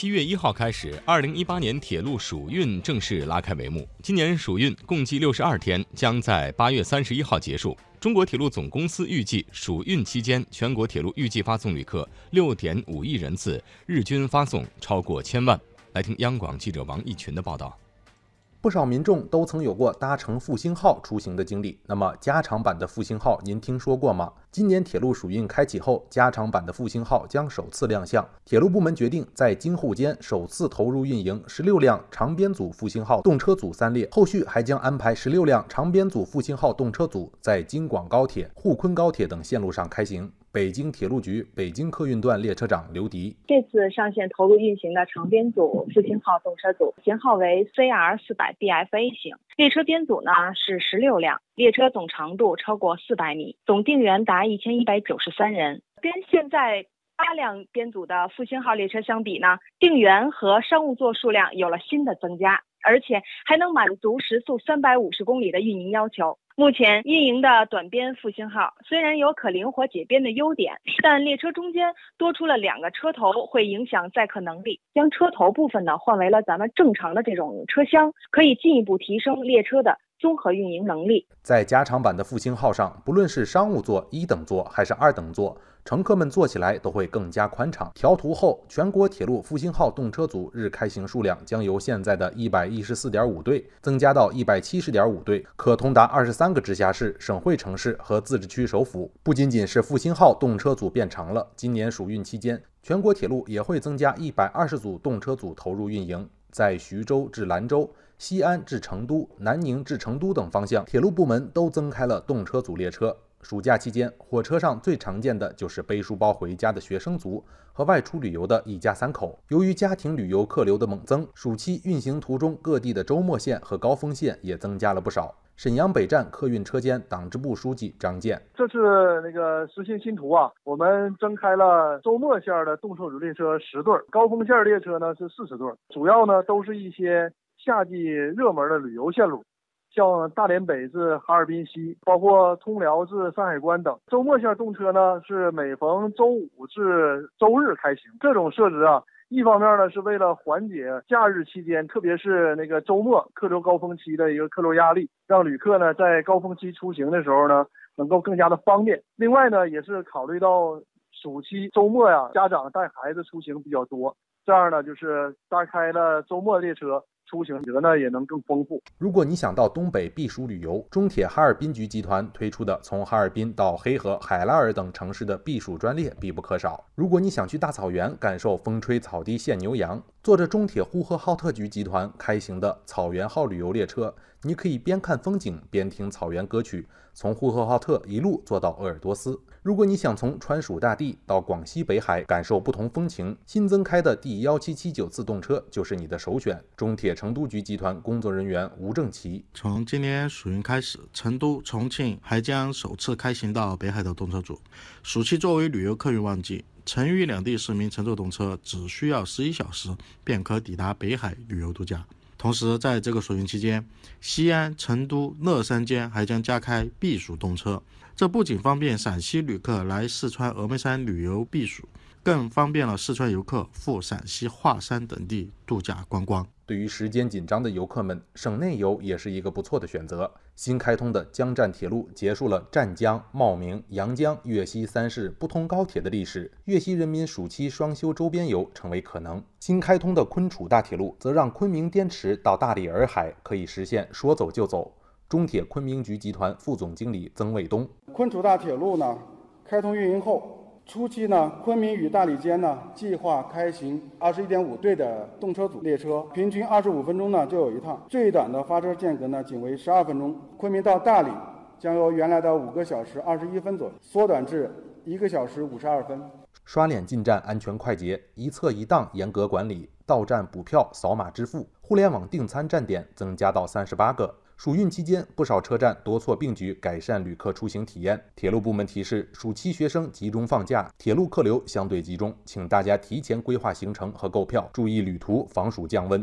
七月一号开始，二零一八年铁路暑运正式拉开帷幕。今年暑运共计六十二天，将在八月三十一号结束。中国铁路总公司预计，暑运期间全国铁路预计发送旅客六点五亿人次，日均发送超过千万。来听央广记者王轶群的报道。不少民众都曾有过搭乘复兴号出行的经历。那么，加长版的复兴号您听说过吗？今年铁路暑运开启后，加长版的复兴号将首次亮相。铁路部门决定在京沪间首次投入运营十六辆长编组复兴号动车组三列，后续还将安排十六辆长编组复兴号动车组在京广高铁、沪昆高铁等线路上开行。北京铁路局北京客运段列车长刘迪，这次上线投入运行的长编组复兴号动车组型号为 CR 四百 BFA 型，列车编组呢是十六辆，列车总长度超过四百米，总定员达一千一百九十三人。跟现在八辆编组的复兴号列车相比呢，定员和商务座数量有了新的增加，而且还能满足时速三百五十公里的运营要求。目前运营的短边复兴号虽然有可灵活解编的优点，但列车中间多出了两个车头，会影响载客能力。将车头部分呢换为了咱们正常的这种车厢，可以进一步提升列车的。综合运营能力，在加长版的复兴号上，不论是商务座一等座还是二等座，乘客们坐起来都会更加宽敞。调图后，全国铁路复兴号动车组日开行数量将由现在的一百一十四点五对增加到一百七十点五对，可通达二十三个直辖市、省会城市和自治区首府。不仅仅是复兴号动车组变长了，今年暑运期间，全国铁路也会增加一百二十组动车组投入运营，在徐州至兰州。西安至成都、南宁至成都等方向，铁路部门都增开了动车组列车。暑假期间，火车上最常见的就是背书包回家的学生族和外出旅游的一家三口。由于家庭旅游客流的猛增，暑期运行途中各地的周末线和高峰线也增加了不少。沈阳北站客运车间党支部书记张健：这次那个实行新图啊，我们增开了周末线的动车组列车十对，高峰线列车呢是四十对，主要呢都是一些。夏季热门的旅游线路，像大连北至哈尔滨西，包括通辽至山海关等。周末线动车呢，是每逢周五至周日开行。这种设置啊，一方面呢是为了缓解假日期间，特别是那个周末客流高峰期的一个客流压力，让旅客呢在高峰期出行的时候呢，能够更加的方便。另外呢，也是考虑到暑期周末呀，家长带孩子出行比较多，这样呢就是大开了周末列车。出行得呢也能更丰富。如果你想到东北避暑旅游，中铁哈尔滨局集团推出的从哈尔滨到黑河、海拉尔等城市的避暑专列必不可少。如果你想去大草原感受风吹草低见牛羊，坐着中铁呼和浩特局集团开行的草原号旅游列车，你可以边看风景边听草原歌曲，从呼和浩特一路坐到鄂尔多斯。如果你想从川蜀大地到广西北海感受不同风情，新增开的第幺七七九次动车就是你的首选。中铁成都局集团工作人员吴正奇：从今年暑运开始，成都、重庆还将首次开行到北海的动车组。暑期作为旅游客运旺季，成渝两地市民乘坐动车只需要十一小时便可抵达北海旅游度假。同时，在这个暑运期间，西安、成都、乐山间还将加开避暑动车。这不仅方便陕西旅客来四川峨眉山旅游避暑，更方便了四川游客赴陕西华山等地度假观光。对于时间紧张的游客们，省内游也是一个不错的选择。新开通的江湛铁路结束了湛江、茂名、阳江、粤西三市不通高铁的历史，粤西人民暑期双休周边游成为可能。新开通的昆楚大铁路则让昆明滇池到大理洱海可以实现说走就走。中铁昆明局集团副总经理曾卫东：昆楚大铁路呢，开通运营后，初期呢，昆明与大理间呢，计划开行二十一点五对的动车组列车，平均二十五分钟呢就有一趟，最短的发车间隔呢仅为十二分钟。昆明到大理将由原来的五个小时二十一分左右缩短至一个小时五十二分。刷脸进站安全快捷，一侧一档严格管理，到站补票扫码支付，互联网订餐站点增加到三十八个。暑运期间，不少车站多措并举，改善旅客出行体验。铁路部门提示：暑期学生集中放假，铁路客流相对集中，请大家提前规划行程和购票，注意旅途防暑降温。